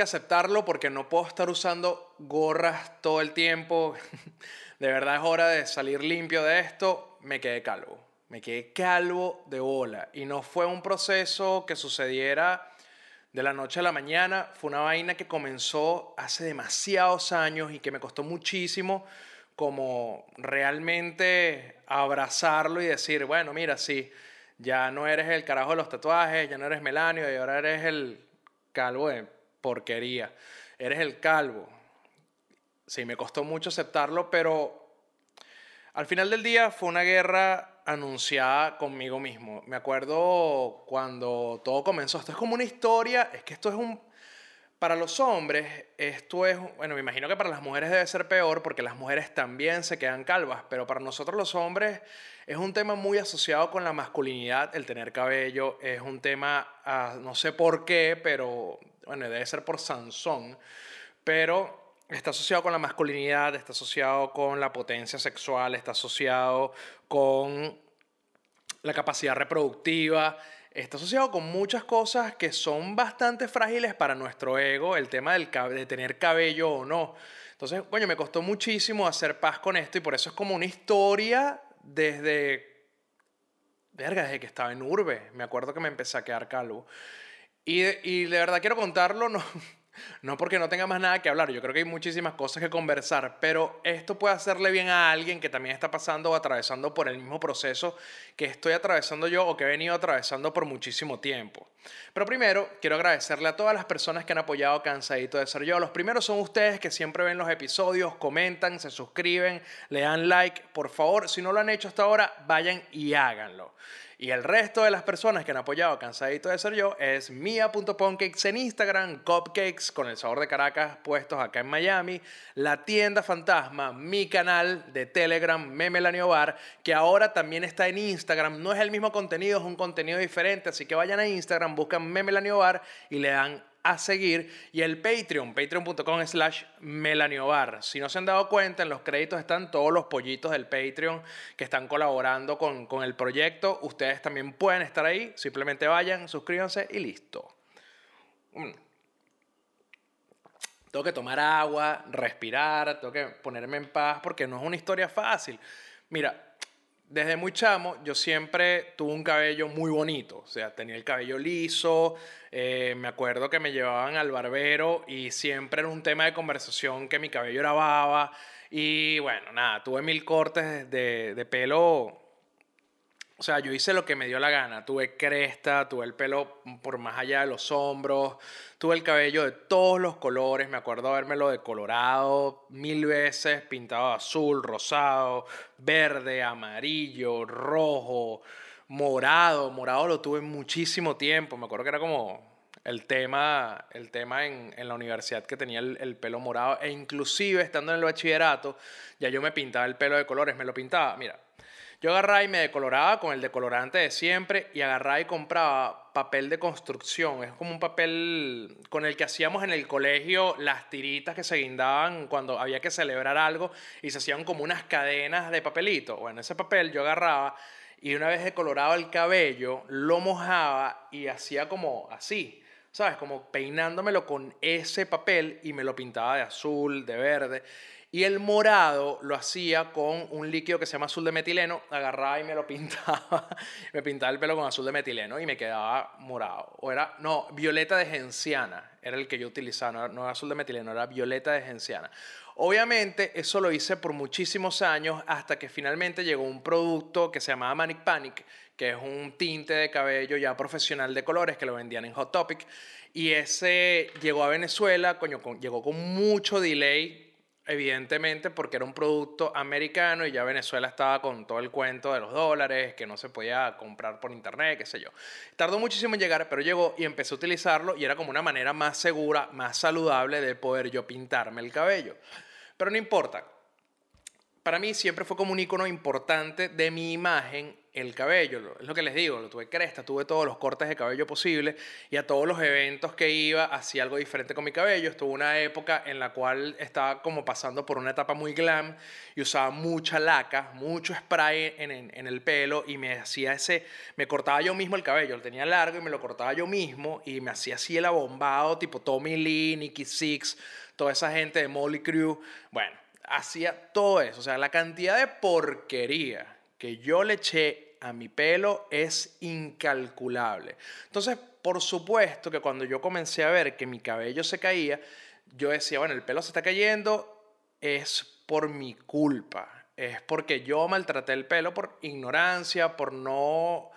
Que aceptarlo porque no puedo estar usando gorras todo el tiempo. De verdad es hora de salir limpio de esto. Me quedé calvo. Me quedé calvo de bola. Y no fue un proceso que sucediera de la noche a la mañana. Fue una vaina que comenzó hace demasiados años y que me costó muchísimo como realmente abrazarlo y decir, bueno, mira, sí, ya no eres el carajo de los tatuajes, ya no eres Melanio y ahora eres el calvo de porquería. Eres el calvo. Sí, me costó mucho aceptarlo, pero al final del día fue una guerra anunciada conmigo mismo. Me acuerdo cuando todo comenzó. Esto es como una historia, es que esto es un para los hombres, esto es, bueno, me imagino que para las mujeres debe ser peor porque las mujeres también se quedan calvas, pero para nosotros los hombres es un tema muy asociado con la masculinidad, el tener cabello, es un tema, ah, no sé por qué, pero bueno, debe ser por Sansón, pero está asociado con la masculinidad, está asociado con la potencia sexual, está asociado con la capacidad reproductiva está asociado con muchas cosas que son bastante frágiles para nuestro ego, el tema del, de tener cabello o no. Entonces, coño, me costó muchísimo hacer paz con esto y por eso es como una historia desde... Verga, desde que estaba en Urbe. Me acuerdo que me empecé a quedar calvo. Y, y de verdad quiero contarlo, no, no porque no tenga más nada que hablar, yo creo que hay muchísimas cosas que conversar, pero esto puede hacerle bien a alguien que también está pasando o atravesando por el mismo proceso que estoy atravesando yo o que he venido atravesando por muchísimo tiempo. Pero primero, quiero agradecerle a todas las personas que han apoyado Cansadito de Ser Yo. Los primeros son ustedes que siempre ven los episodios, comentan, se suscriben, le dan like. Por favor, si no lo han hecho hasta ahora, vayan y háganlo. Y el resto de las personas que han apoyado Cansadito de Ser Yo es mia.poncakes en Instagram, Cupcakes con el sabor de Caracas puestos acá en Miami, la tienda fantasma, mi canal de Telegram, Memelanio Bar, que ahora también está en Instagram. No es el mismo contenido, es un contenido diferente, así que vayan a Instagram, buscan Memelanio Bar y le dan a seguir y el Patreon, patreon.com slash melaniobar. Si no se han dado cuenta, en los créditos están todos los pollitos del Patreon que están colaborando con, con el proyecto. Ustedes también pueden estar ahí, simplemente vayan, suscríbanse y listo. Mm. Tengo que tomar agua, respirar, tengo que ponerme en paz porque no es una historia fácil. Mira, desde muy chamo, yo siempre tuve un cabello muy bonito. O sea, tenía el cabello liso. Eh, me acuerdo que me llevaban al barbero y siempre era un tema de conversación que mi cabello era baba. Y bueno, nada, tuve mil cortes de, de pelo o sea, yo hice lo que me dio la gana. Tuve cresta, tuve el pelo por más allá de los hombros, tuve el cabello de todos los colores. Me acuerdo habérmelo decolorado mil veces, pintado azul, rosado, verde, amarillo, rojo, morado. Morado lo tuve muchísimo tiempo. Me acuerdo que era como el tema, el tema en, en la universidad que tenía el, el, pelo morado. E inclusive estando en el bachillerato, ya yo me pintaba el pelo de colores. Me lo pintaba, mira yo agarraba y me decoloraba con el decolorante de siempre y agarraba y compraba papel de construcción. Es como un papel con el que hacíamos en el colegio las tiritas que se guindaban cuando había que celebrar algo y se hacían como unas cadenas de papelito. Bueno, ese papel yo agarraba y una vez decoloraba el cabello, lo mojaba y hacía como así. ¿Sabes? Como peinándomelo con ese papel y me lo pintaba de azul, de verde. Y el morado lo hacía con un líquido que se llama azul de metileno. Agarraba y me lo pintaba. me pintaba el pelo con azul de metileno y me quedaba morado. O era, no, violeta de genciana era el que yo utilizaba. No era, azul de metileno, era violeta de genciana. Obviamente eso lo hice por muchísimos años hasta que finalmente llegó un producto que se llamaba Manic Panic, que es un tinte de cabello ya profesional de colores que lo vendían en Hot Topic. Y ese llegó a Venezuela, coño, llegó con mucho delay evidentemente porque era un producto americano y ya Venezuela estaba con todo el cuento de los dólares, que no se podía comprar por internet, qué sé yo. Tardó muchísimo en llegar, pero llegó y empecé a utilizarlo y era como una manera más segura, más saludable de poder yo pintarme el cabello. Pero no importa. Para mí siempre fue como un icono importante de mi imagen el cabello. Es lo que les digo, lo tuve cresta, tuve todos los cortes de cabello posibles y a todos los eventos que iba hacía algo diferente con mi cabello. Estuvo una época en la cual estaba como pasando por una etapa muy glam y usaba mucha laca, mucho spray en, el pelo y me hacía ese, me cortaba yo mismo el cabello, lo tenía largo y me lo cortaba yo mismo y me hacía así el abombado tipo Tommy Lee, Nicky Six, toda esa gente de Molly Crew. Bueno, hacía todo eso, o sea, la cantidad de porquería que yo le eché a mi pelo es incalculable. Entonces, por supuesto que cuando yo comencé a ver que mi cabello se caía, yo decía, bueno, el pelo se está cayendo, es por mi culpa. Es porque yo maltraté el pelo por ignorancia, por no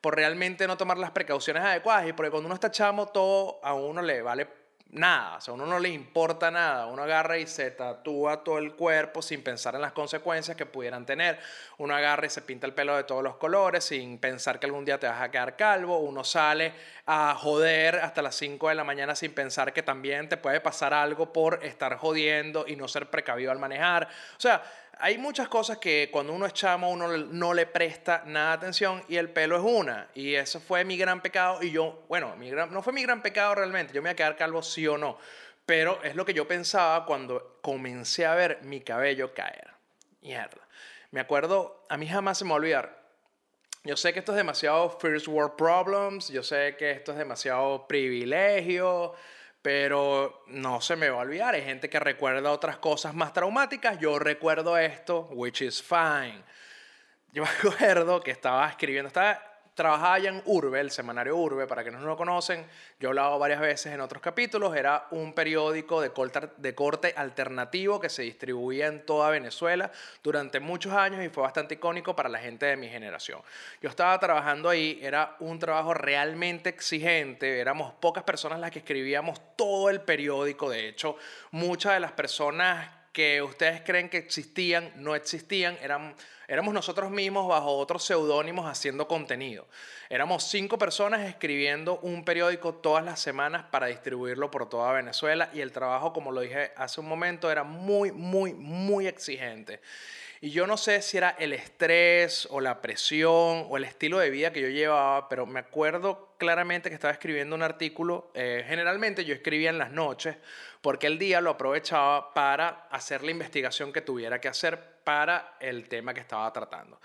por realmente no tomar las precauciones adecuadas y porque cuando uno está chamo todo a uno le vale nada, o sea, a uno no le importa nada, uno agarra y se tatúa todo el cuerpo sin pensar en las consecuencias que pudieran tener, uno agarra y se pinta el pelo de todos los colores sin pensar que algún día te vas a quedar calvo, uno sale a joder hasta las 5 de la mañana sin pensar que también te puede pasar algo por estar jodiendo y no ser precavido al manejar, o sea, hay muchas cosas que cuando uno es chamo uno no le presta nada atención y el pelo es una. Y eso fue mi gran pecado. Y yo, bueno, mi no fue mi gran pecado realmente. Yo me iba a quedar calvo sí o no. Pero es lo que yo pensaba cuando comencé a ver mi cabello caer. Mierda. Me acuerdo, a mí jamás se me va a olvidar. Yo sé que esto es demasiado first world problems. Yo sé que esto es demasiado privilegio pero no se me va a olvidar. Hay gente que recuerda otras cosas más traumáticas. Yo recuerdo esto, which is fine. Yo me acuerdo que estaba escribiendo, estaba trabajaba en Urbe, el semanario Urbe, para quienes no lo conocen, yo he hablado varias veces en otros capítulos, era un periódico de corte, de corte alternativo que se distribuía en toda Venezuela durante muchos años y fue bastante icónico para la gente de mi generación. Yo estaba trabajando ahí, era un trabajo realmente exigente, éramos pocas personas las que escribíamos todo el periódico, de hecho, muchas de las personas que ustedes creen que existían, no existían, eran Éramos nosotros mismos bajo otros seudónimos haciendo contenido. Éramos cinco personas escribiendo un periódico todas las semanas para distribuirlo por toda Venezuela y el trabajo, como lo dije hace un momento, era muy, muy, muy exigente. Y yo no sé si era el estrés o la presión o el estilo de vida que yo llevaba, pero me acuerdo claramente que estaba escribiendo un artículo. Eh, generalmente yo escribía en las noches porque el día lo aprovechaba para hacer la investigación que tuviera que hacer para el tema que estaba tratando.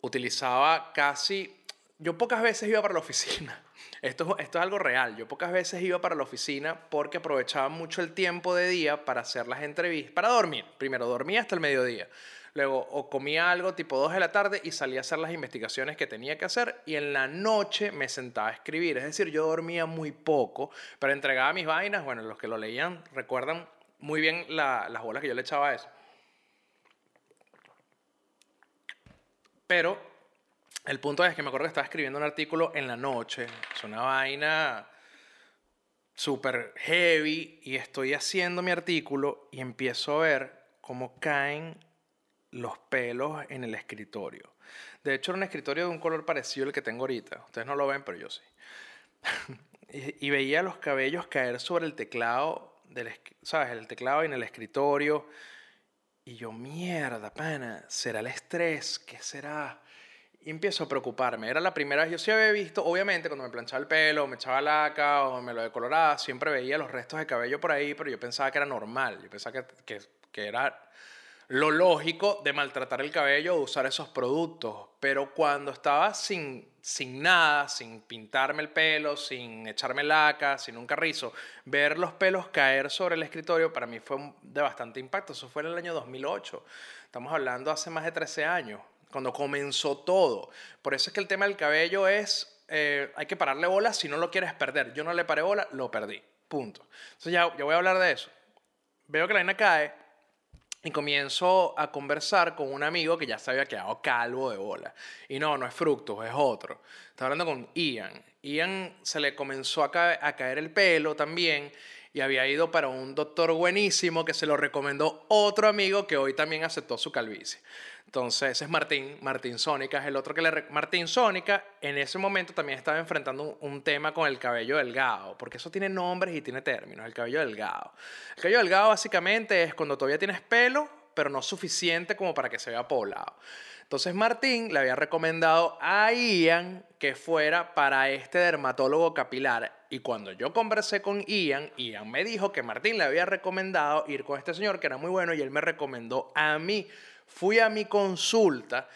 Utilizaba casi... Yo pocas veces iba para la oficina. Esto, esto es algo real. Yo pocas veces iba para la oficina porque aprovechaba mucho el tiempo de día para hacer las entrevistas, para dormir. Primero dormía hasta el mediodía. Luego o comía algo tipo 2 de la tarde y salía a hacer las investigaciones que tenía que hacer y en la noche me sentaba a escribir. Es decir, yo dormía muy poco, pero entregaba mis vainas. Bueno, los que lo leían recuerdan muy bien las bolas que yo le echaba a eso. Pero el punto es que me acuerdo que estaba escribiendo un artículo en la noche. Es una vaina súper heavy y estoy haciendo mi artículo y empiezo a ver cómo caen los pelos en el escritorio. De hecho, era un escritorio de un color parecido al que tengo ahorita. Ustedes no lo ven, pero yo sí. y, veía los cabellos caer sobre el teclado, del, ¿sabes? El teclado y en el escritorio. Y yo, mierda, pana, ¿será el estrés? ¿Qué será? Y empiezo a preocuparme. Era la primera vez, yo sí había visto, obviamente, cuando me planchaba el pelo, me echaba laca o me lo decoloraba, siempre veía los restos de cabello por ahí, pero yo pensaba que era normal. Yo pensaba que, que, que era lo lógico de maltratar el cabello o usar esos productos. Pero cuando estaba sin, sin nada, sin pintarme el pelo, sin echarme laca, sin un carrizo, ver los pelos caer sobre el escritorio para mí fue de bastante impacto. Eso fue en el año 2008. Estamos hablando hace más de 13 años, cuando comenzó todo. Por eso es que el tema del cabello es, eh, hay que pararle bola si no lo quieres perder. Yo no le paré bola, lo perdí. Punto. Entonces ya, ya voy a hablar de eso. Veo que la vaina cae y comienzo a conversar con un amigo que ya se había quedado calvo de bola. Y no, no es Fructus, es otro. Estaba hablando con Ian. Ian se le comenzó a, a caer el pelo también y había ido para un doctor buenísimo que se lo recomendó otro amigo que hoy también aceptó su calvicie. Entonces, ese es Martín, Martín Sónica, es el otro que le... Martín Sónica en ese momento también estaba enfrentando un, tema con el cabello delgado, porque eso tiene nombres y tiene términos, el cabello delgado. El cabello delgado básicamente es cuando todavía tienes pelo, pero no suficiente como para que se vea poblado. Entonces Martín le había recomendado a Ian que fuera para este dermatólogo capilar. Y cuando yo conversé con Ian, Ian me dijo que Martín le había recomendado ir con este señor, que era muy bueno, y él me recomendó a mí Fui a mi consulta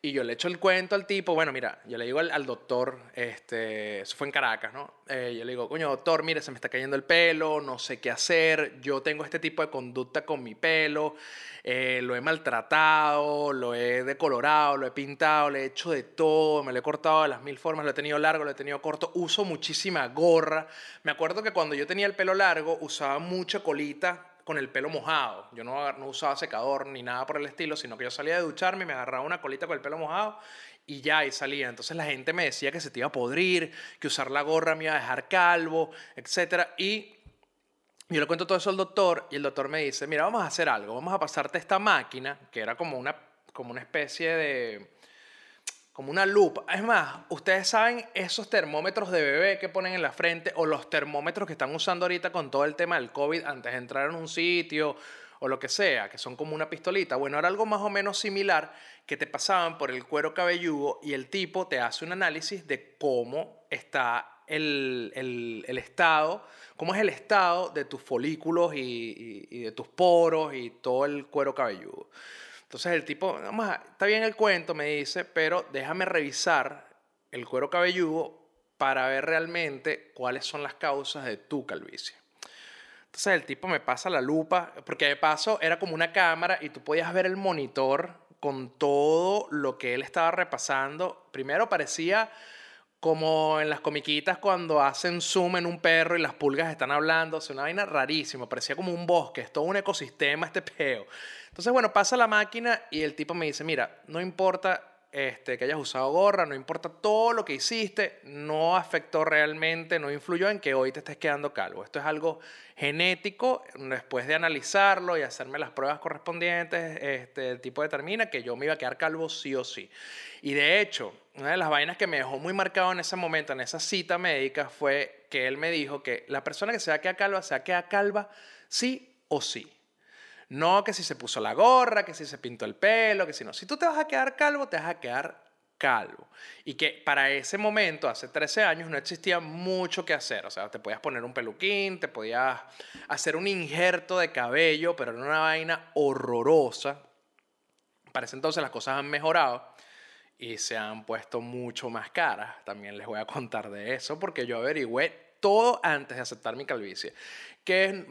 y yo le echo el cuento al tipo, bueno, mira, yo le digo al, doctor, este, eso fue en Caracas, ¿no? Eh, yo le digo, coño, doctor, mire, se me está cayendo el pelo, no sé qué hacer, yo tengo este tipo de conducta con mi pelo, eh, lo he maltratado, lo he decolorado, lo he pintado, le he hecho de todo, me lo he cortado de las mil formas, lo he tenido largo, lo he tenido corto, uso muchísima gorra. Me acuerdo que cuando yo tenía el pelo largo usaba mucha colita con el pelo mojado. Yo no, no usaba secador ni nada por el estilo, sino que yo salía de ducharme, me agarraba una colita con el pelo mojado y ya, y salía. Entonces la gente me decía que se te iba a podrir, que usar la gorra me iba a dejar calvo, etc. Y yo le cuento todo eso al doctor y el doctor me dice, mira, vamos a hacer algo, vamos a pasarte esta máquina, que era como una, como una especie de como una lupa. Es más, ustedes saben esos termómetros de bebé que ponen en la frente o los termómetros que están usando ahorita con todo el tema del COVID antes de entrar en un sitio o lo que sea, que son como una pistolita. Bueno, era algo más o menos similar que te pasaban por el cuero cabelludo y el tipo te hace un análisis de cómo está el, el, estado, cómo es el estado de tus folículos y, y de tus poros y todo el cuero cabelludo. Entonces el tipo, vamos está bien el cuento, me dice, pero déjame revisar el cuero cabelludo para ver realmente cuáles son las causas de tu calvicie. Entonces el tipo me pasa la lupa, porque de paso era como una cámara y tú podías ver el monitor con todo lo que él estaba repasando. Primero parecía como en las comiquitas cuando hacen zoom en un perro y las pulgas están hablando, o una vaina rarísima, parecía como un bosque, es todo un ecosistema este peo. Entonces, bueno, pasa la máquina y el tipo me dice, mira, no importa este, que hayas usado gorra, no importa todo lo que hiciste, no afectó realmente, no influyó en que hoy te estés quedando calvo. Esto es algo genético, después de analizarlo y hacerme las pruebas correspondientes, este, el tipo determina que yo me iba a quedar calvo sí o sí. Y de hecho, una de las vainas que me dejó muy marcado en ese momento, en esa cita médica, fue que él me dijo que la persona que se va a quedar calva, se va a quedar calva sí o sí. No que si se puso la gorra, que si se pintó el pelo, que si no. Si tú te vas a quedar calvo, te vas a quedar calvo. Y que para ese momento, hace 13 años, no existía mucho que hacer. O sea, te podías poner un peluquín, te podías hacer un injerto de cabello, pero era una vaina horrorosa. Para ese entonces las cosas han mejorado y se han puesto mucho más caras. También les voy a contar de eso porque yo averigüé todo antes de aceptar mi calvicie. Que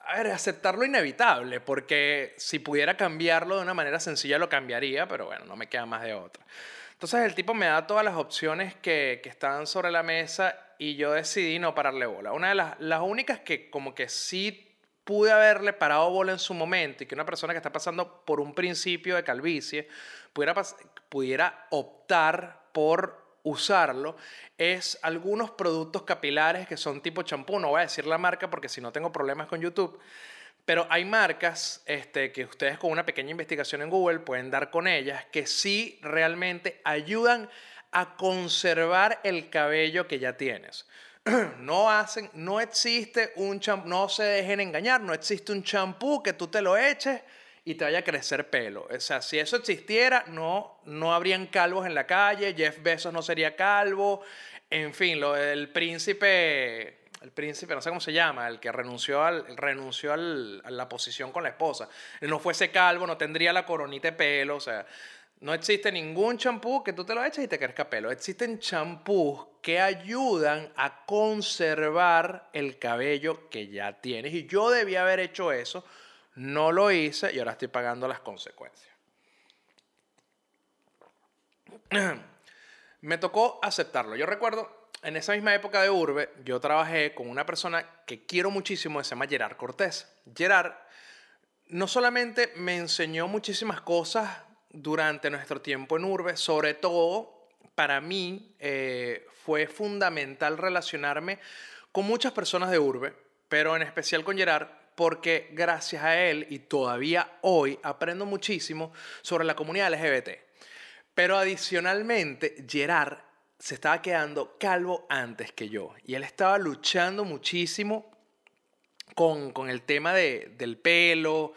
a ver, aceptar lo inevitable, porque si pudiera cambiarlo de una manera sencilla lo cambiaría, pero bueno, no me queda más de otra. Entonces el tipo me da todas las opciones que, que están sobre la mesa y yo decidí no pararle bola. Una de las, las únicas que como que sí pude haberle parado bola en su momento y que una persona que está pasando por un principio de calvicie pudiera, pudiera optar por usarlo es algunos productos capilares que son tipo champú. No voy a decir la marca porque si no tengo problemas con YouTube. Pero hay marcas este, que ustedes con una pequeña investigación en Google pueden dar con ellas que sí realmente ayudan a conservar el cabello que ya tienes. No hacen, no existe un champú, no se dejen engañar, no existe un champú que tú te lo eches y te vaya a crecer pelo. O sea, si eso existiera, no, no habrían calvos en la calle, Jeff Bezos no sería calvo, en fin, lo del príncipe, el príncipe, no sé cómo se llama, el que renunció, al, renunció al, a la posición con la esposa, no fuese calvo, no tendría la coronita de pelo, o sea, no existe ningún champú que tú te lo eches y te crezca pelo. Existen champús que ayudan a conservar el cabello que ya tienes. Y yo debía haber hecho eso no lo hice y ahora estoy pagando las consecuencias. Me tocó aceptarlo. Yo recuerdo, en esa misma época de Urbe, yo trabajé con una persona que quiero muchísimo, se llama Gerard Cortés. Gerard no solamente me enseñó muchísimas cosas durante nuestro tiempo en Urbe, sobre todo para mí eh, fue fundamental relacionarme con muchas personas de Urbe, pero en especial con Gerard, porque gracias a él y todavía hoy aprendo muchísimo sobre la comunidad LGBT. Pero adicionalmente, Gerard se estaba quedando calvo antes que yo y él estaba luchando muchísimo con, con el tema de, del pelo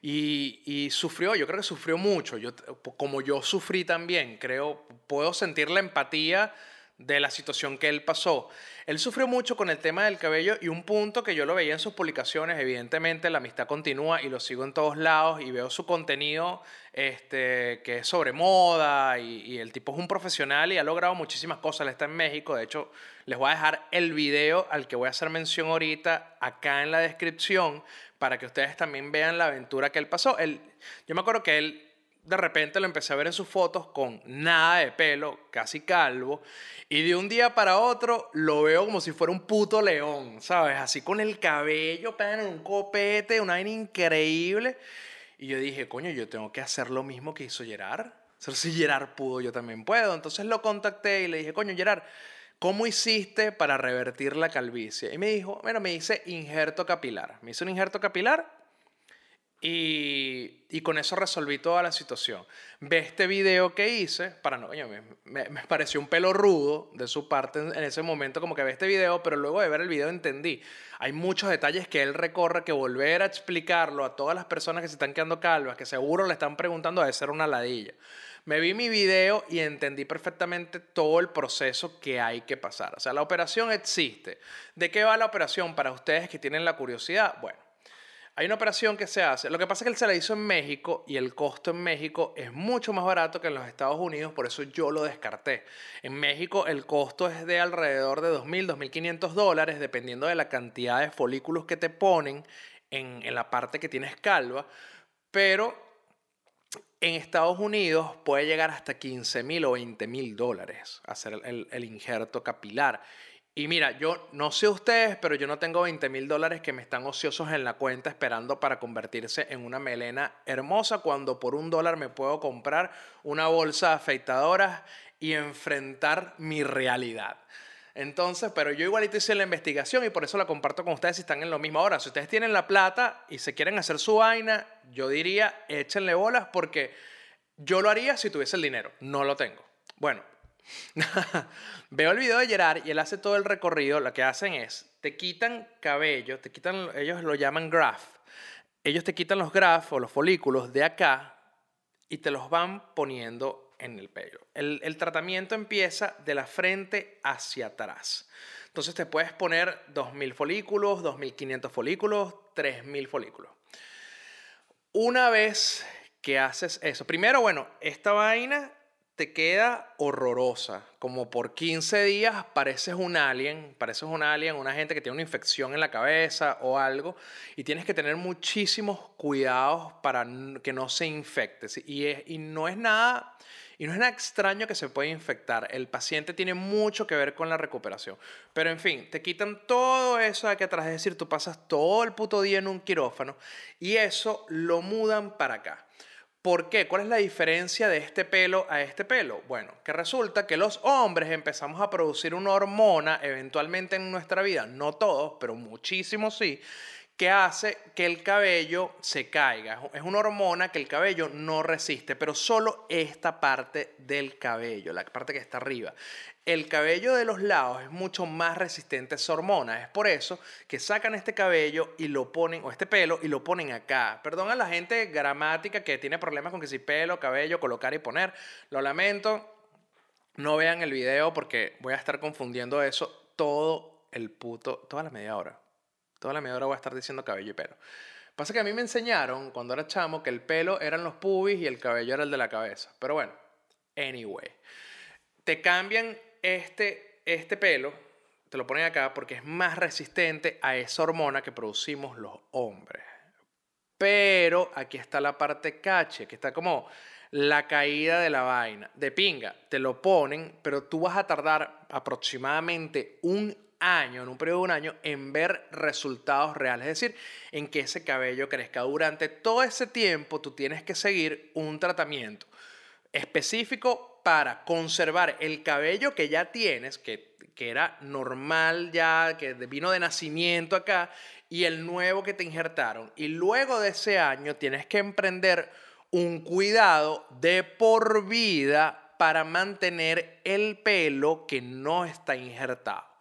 y, y, sufrió, yo creo que sufrió mucho, yo, como yo sufrí también, creo, puedo sentir la empatía de la situación que él pasó. Él sufrió mucho con el tema del cabello y un punto que yo lo veía en sus publicaciones, evidentemente la amistad continúa y lo sigo en todos lados y veo su contenido este, que es sobre moda y, el tipo es un profesional y ha logrado muchísimas cosas, él está en México, de hecho les voy a dejar el video al que voy a hacer mención ahorita acá en la descripción para que ustedes también vean la aventura que él pasó. Yo me acuerdo que él de repente lo empecé a ver en sus fotos con nada de pelo, casi calvo, y de un día para otro lo veo como si fuera un puto león, ¿sabes? Así con el cabello, en un copete, una vaina increíble. Y yo dije, coño, yo tengo que hacer lo mismo que hizo Gerard. Si Gerard pudo, yo también puedo. Entonces lo contacté y le dije, coño, Gerard, ¿cómo hiciste para revertir la calvicie? Y me dijo, bueno, me hice injerto capilar. Me hice un injerto capilar y, y, con eso resolví toda la situación. Ve este video que hice, para no, me, me, me, pareció un pelo rudo de su parte en, en, ese momento, como que ve este video, pero luego de ver el video entendí. Hay muchos detalles que él recorre que volver a explicarlo a todas las personas que se están quedando calvas, que seguro le están preguntando, debe ser una ladilla. Me vi mi video y entendí perfectamente todo el proceso que hay que pasar. O sea, la operación existe. ¿De qué va la operación para ustedes que tienen la curiosidad? Bueno hay una operación que se hace. Lo que pasa es que él se la hizo en México y el costo en México es mucho más barato que en los Estados Unidos, por eso yo lo descarté. En México el costo es de alrededor de 2.000, 2.500 dólares, dependiendo de la cantidad de folículos que te ponen en, la parte que tienes calva. Pero en Estados Unidos puede llegar hasta 15.000 o 20.000 dólares hacer el injerto capilar. Y mira, yo no sé ustedes, pero yo no tengo 20 mil dólares que me están ociosos en la cuenta esperando para convertirse en una melena hermosa cuando por un dólar me puedo comprar una bolsa de afeitadoras y enfrentar mi realidad. Entonces, pero yo igualito hice la investigación y por eso la comparto con ustedes si están en lo mismo. Ahora, si ustedes tienen la plata y se quieren hacer su vaina, yo diría, échenle bolas porque yo lo haría si tuviese el dinero. No lo tengo. Bueno, Veo el video de Gerard y él hace todo el recorrido. Lo que hacen es, te quitan cabello, te quitan, ellos lo llaman graft. Ellos te quitan los grafs o los folículos de acá y te los van poniendo en el pelo. El, el tratamiento empieza de la frente hacia atrás. Entonces te puedes poner 2.000 folículos, 2.500 folículos, 3.000 folículos. Una vez que haces eso, primero, bueno, esta vaina te queda horrorosa. Como por 15 días pareces un alien, pareces un alien, una gente que tiene una infección en la cabeza o algo, y tienes que tener muchísimos cuidados para que no se infecte. Y, y, no es nada... Y no es extraño que se pueda infectar. El paciente tiene mucho que ver con la recuperación. Pero en fin, te quitan todo eso de aquí atrás. Es decir, tú pasas todo el puto día en un quirófano y eso lo mudan para acá. ¿Por qué? ¿Cuál es la diferencia de este pelo a este pelo? Bueno, que resulta que los hombres empezamos a producir una hormona eventualmente en nuestra vida, no todos, pero muchísimos sí, que hace que el cabello se caiga. Es una hormona que el cabello no resiste, pero solo esta parte del cabello, la parte que está arriba. El cabello de los lados es mucho más resistente a esa hormona. Es por eso que sacan este cabello y lo ponen, o este pelo, y lo ponen acá. Perdón a la gente gramática que tiene problemas con que si pelo, cabello, colocar y poner. Lo lamento. No vean el video porque voy a estar confundiendo eso todo el puto, toda la media hora. Toda la media hora voy a estar diciendo cabello y pelo. Pasa que a mí me enseñaron cuando era chamo que el pelo eran los pubis y el cabello era el de la cabeza. Pero bueno, anyway. Te cambian este, este pelo, te lo ponen acá porque es más resistente a esa hormona que producimos los hombres. Pero aquí está la parte cache, que está como la caída de la vaina. De pinga, te lo ponen, pero tú vas a tardar aproximadamente un año, en un periodo de un año, en ver resultados reales. Es decir, en que ese cabello crezca. Durante todo ese tiempo tú tienes que seguir un tratamiento específico para conservar el cabello que ya tienes, que, que era normal ya, que vino de nacimiento acá, y el nuevo que te injertaron. Y luego de ese año tienes que emprender un cuidado de por vida para mantener el pelo que no está injertado.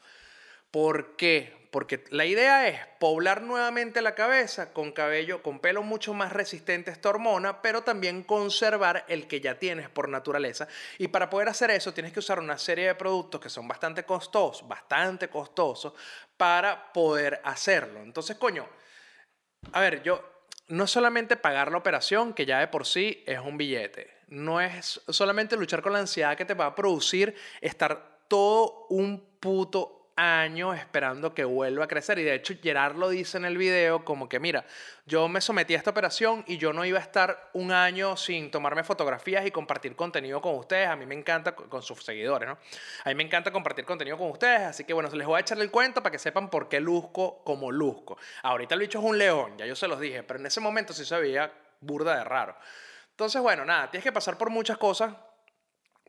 ¿Por qué? Porque la idea es poblar nuevamente la cabeza con cabello, con pelo mucho más resistente a esta hormona, pero también conservar el que ya tienes por naturaleza. Y para poder hacer eso tienes que usar una serie de productos que son bastante costosos, bastante costosos, para poder hacerlo. Entonces, coño, a ver, yo no solamente pagar la operación, que ya de por sí es un billete. No es solamente luchar con la ansiedad que te va a producir estar todo un puto años esperando que vuelva a crecer. Y de hecho, Gerard lo dice en el video como que, mira, yo me sometí a esta operación y yo no iba a estar un año sin tomarme fotografías y compartir contenido con ustedes. A mí me encanta, con sus seguidores, ¿no? A mí me encanta compartir contenido con ustedes. Así que bueno, les voy a echarle el cuento para que sepan por qué luzco como luzco. Ahorita el bicho es un león, ya yo se los dije, pero en ese momento sí se veía burda de raro. Entonces, bueno, nada, tienes que pasar por muchas cosas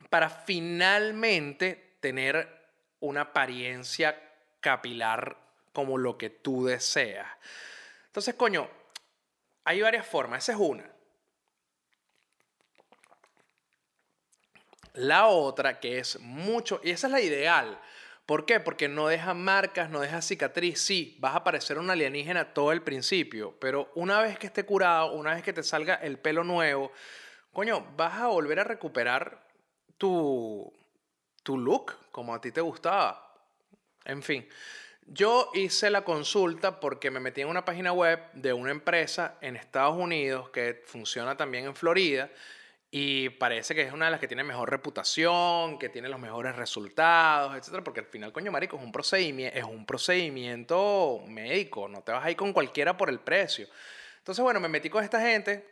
para finalmente tener una apariencia capilar como lo que tú deseas. Entonces, coño, hay varias formas. Esa es una. La otra, que es mucho, y esa es la ideal. ¿Por qué? Porque no deja marcas, no deja cicatriz. Sí, vas a parecer un alienígena todo el principio, pero una vez que esté curado, una vez que te salga el pelo nuevo, coño, vas a volver a recuperar tu, tu look como a ti te gustaba. En fin, yo hice la consulta porque me metí en una página web de una empresa en Estados Unidos que funciona también en Florida y parece que es una de las que tiene mejor reputación, que tiene los mejores resultados, etcétera, porque al final, coño marico, es un procedimiento, es un procedimiento médico, no te vas a ir con cualquiera por el precio. Entonces, bueno, me metí con esta gente,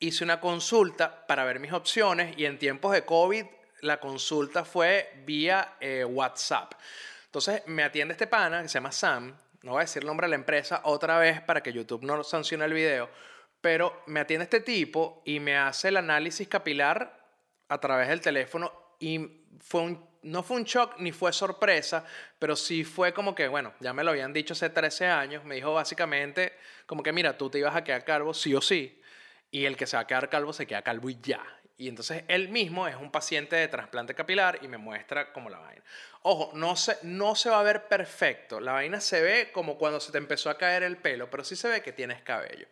hice una consulta para ver mis opciones y en tiempos de COVID la consulta fue vía eh, WhatsApp. Entonces me atiende este pana que se llama Sam, no voy a decir el nombre de la empresa otra vez para que YouTube no sancione el video, pero me atiende este tipo y me hace el análisis capilar a través del teléfono y fue no fue un shock ni fue sorpresa, pero sí fue como que, bueno, ya me lo habían dicho hace 13 años, me dijo básicamente como que, mira, tú te ibas a quedar calvo sí o sí, y el que se va a quedar calvo se queda calvo y ya. Y entonces él mismo es un paciente de trasplante capilar y me muestra como la vaina. Ojo, no se, no se va a ver perfecto. La vaina se ve como cuando se te empezó a caer el pelo, pero sí se ve que tienes cabello.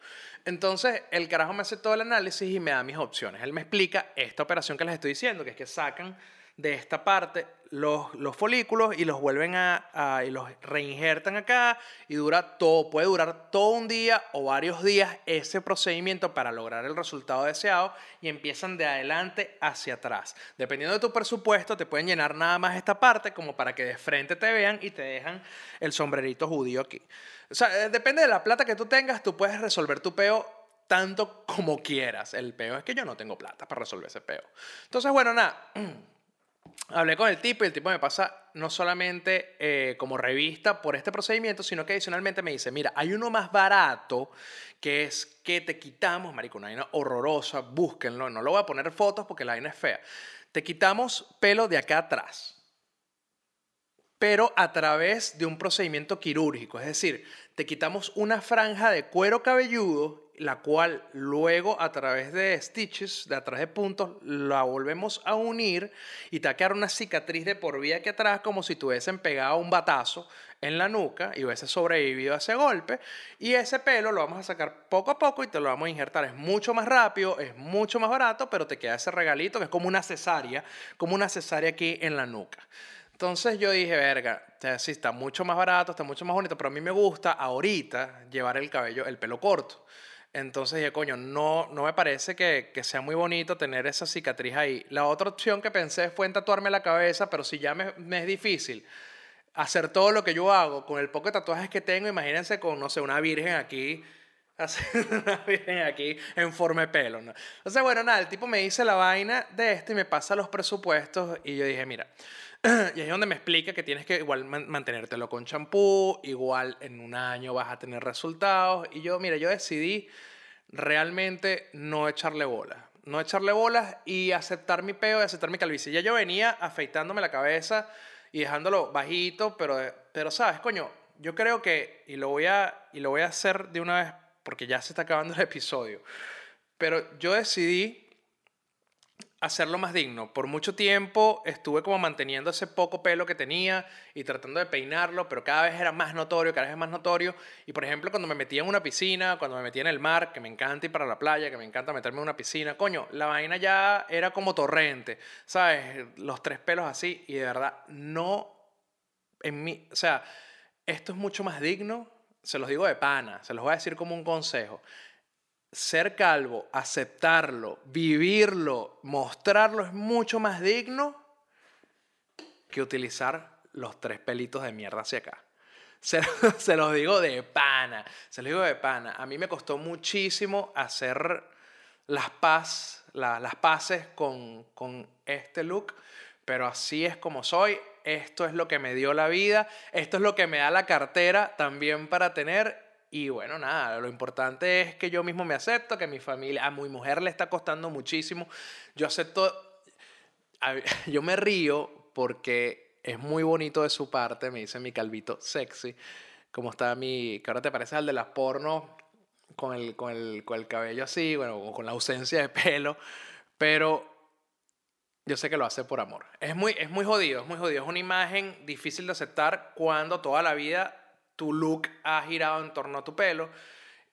Entonces el carajo me hace todo el análisis y me da mis opciones. Él me explica esta operación que les estoy diciendo, que es que sacan de esta parte los, los folículos y los vuelven a, y los reinjertan acá y dura todo, puede durar todo un día o varios días ese procedimiento para lograr el resultado deseado y empiezan de adelante hacia atrás. Dependiendo de tu presupuesto, te pueden llenar nada más esta parte como para que de frente te vean y te dejan el sombrerito judío aquí. O sea, eh, depende de la plata que tú tengas, tú puedes resolver tu peo tanto como quieras. El peo es que yo no tengo plata para resolver ese peo. Entonces, bueno, nada. hablé con el tipo y el tipo me pasa no solamente eh, como revista por este procedimiento, sino que adicionalmente me dice, mira, hay uno más barato que es que te quitamos, marico, una vaina horrorosa, búsquenlo, no lo voy a poner fotos porque la vaina es fea. Te quitamos pelo de acá atrás, pero a través de un procedimiento quirúrgico, es decir, te quitamos una franja de cuero cabelludo la cual luego a través de stitches, de a través de puntos, la volvemos a unir y te va a quedar una cicatriz de por vida aquí atrás como si tuviesen pegado un batazo en la nuca y hubiese sobrevivido a ese golpe. Y ese pelo lo vamos a sacar poco a poco y te lo vamos a injertar. Es mucho más rápido, es mucho más barato, pero te queda ese regalito que es como una cesárea, como una cesárea aquí en la nuca. Entonces yo dije, verga, sí, está mucho más barato, está mucho más bonito, pero a mí me gusta ahorita llevar el cabello, el pelo corto. Entonces dije, coño, no, no me parece que, sea muy bonito tener esa cicatriz ahí. La otra opción que pensé fue en tatuarme la cabeza, pero si ya me, es difícil hacer todo lo que yo hago con el poco de tatuajes que tengo, imagínense con, no sé, una virgen aquí, hacer una virgen aquí en forma de pelo. ¿no? Entonces, bueno, nada, el tipo me dice la vaina de esto y me pasa los presupuestos y yo dije, mira, y ahí es donde me explica que tienes que igual mantenértelo con champú, igual en un año vas a tener resultados. Y yo, mira, yo decidí realmente no echarle bolas. No echarle bolas y aceptar mi peo y aceptar mi calvicie. Ya yo venía afeitándome la cabeza y dejándolo bajito, pero, pero sabes, coño, yo creo que, y lo voy a, y lo voy a hacer de una vez porque ya se está acabando el episodio, pero yo decidí hacerlo más digno. Por mucho tiempo estuve como manteniendo ese poco pelo que tenía y tratando de peinarlo, pero cada vez era más notorio, cada vez más notorio. Y por ejemplo, cuando me metía en una piscina, cuando me metía en el mar, que me encanta ir para la playa, que me encanta meterme en una piscina, coño, la vaina ya era como torrente, ¿sabes? Los tres pelos así y de verdad no en mí, o sea, esto es mucho más digno, se los digo de pana, se los voy a decir como un consejo ser calvo, aceptarlo, vivirlo, mostrarlo es mucho más digno que utilizar los tres pelitos de mierda hacia acá. Se, los digo de pana, se los digo de pana. A mí me costó muchísimo hacer las, paz, las paces con, con este look, pero así es como soy. Esto es lo que me dio la vida, esto es lo que me da la cartera también para tener y bueno, nada, lo importante es que yo mismo me acepto, que mi familia, a mi mujer le está costando muchísimo. Yo acepto, yo me río porque es muy bonito de su parte, me dice mi calvito sexy, como está mi, que ahora te parece al de las porno, con el, con el, con el cabello así, bueno, con la ausencia de pelo, pero yo sé que lo hace por amor. Es muy, es muy jodido, es muy jodido. Es una imagen difícil de aceptar cuando toda la vida tu look ha girado en torno a tu pelo.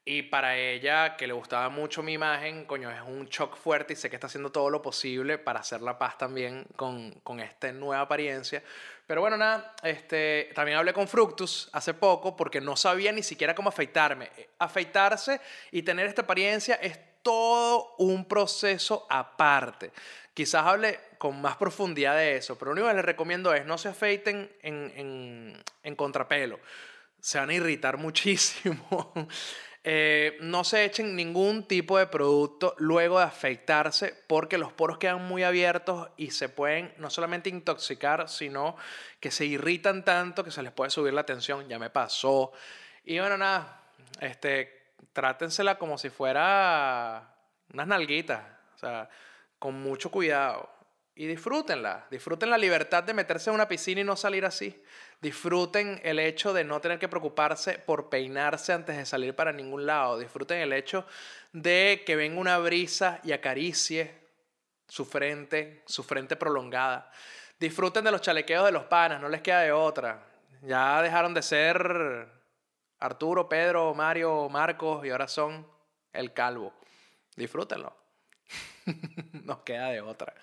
Y para ella, que le gustaba mucho mi imagen, coño, es un shock fuerte y sé que está haciendo todo lo posible para hacer la paz también con, con esta nueva apariencia. Pero bueno, nada, este, también hablé con Fructus hace poco porque no sabía ni siquiera cómo afeitarme. Afeitarse y tener esta apariencia es todo un proceso aparte. Quizás hable con más profundidad de eso, pero lo único que les recomiendo es no se afeiten en, en, en contrapelo se van a irritar muchísimo. Eh, no se echen ningún tipo de producto luego de afeitarse porque los poros quedan muy abiertos y se pueden no solamente intoxicar, sino que se irritan tanto que se les puede subir la tensión. Ya me pasó. Y bueno, nada, este, trátensela como si fuera unas nalguitas. O sea, con mucho cuidado y disfrútenla. Disfruten la libertad de meterse en una piscina y no salir así. Disfruten el hecho de no tener que preocuparse por peinarse antes de salir para ningún lado. Disfruten el hecho de que venga una brisa y acaricie su frente, su frente prolongada. Disfruten de los chalequeos de los panas, no les queda de otra. Ya dejaron de ser Arturo, Pedro, Mario, Marcos y ahora son el calvo. Disfrútenlo. Nos queda de otra.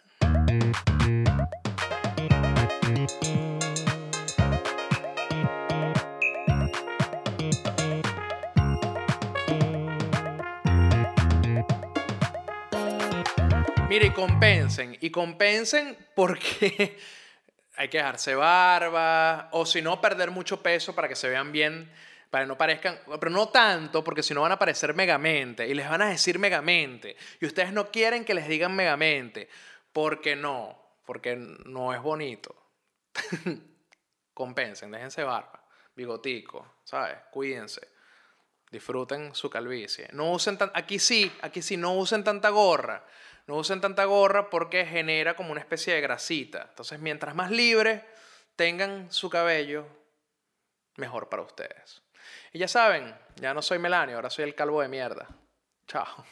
Mire, y compensen, y compensen porque hay que dejarse barba, o si no, perder mucho peso para que se vean bien, para que no parezcan, pero no tanto, porque si no van a parecer megamente, y les van a decir megamente, y ustedes no quieren que les digan megamente, porque no, porque no es bonito. Compensen, déjense barba, bigotico, ¿sabes? Cuídense. Disfruten su calvicie. No usen tan, aquí sí, aquí sí, no usen tanta gorra. No usen tanta gorra porque genera como una especie de grasita. Entonces, mientras más libre tengan su cabello, mejor para ustedes. Y ya saben, ya no soy Melanio, ahora soy el calvo de mierda. Chao.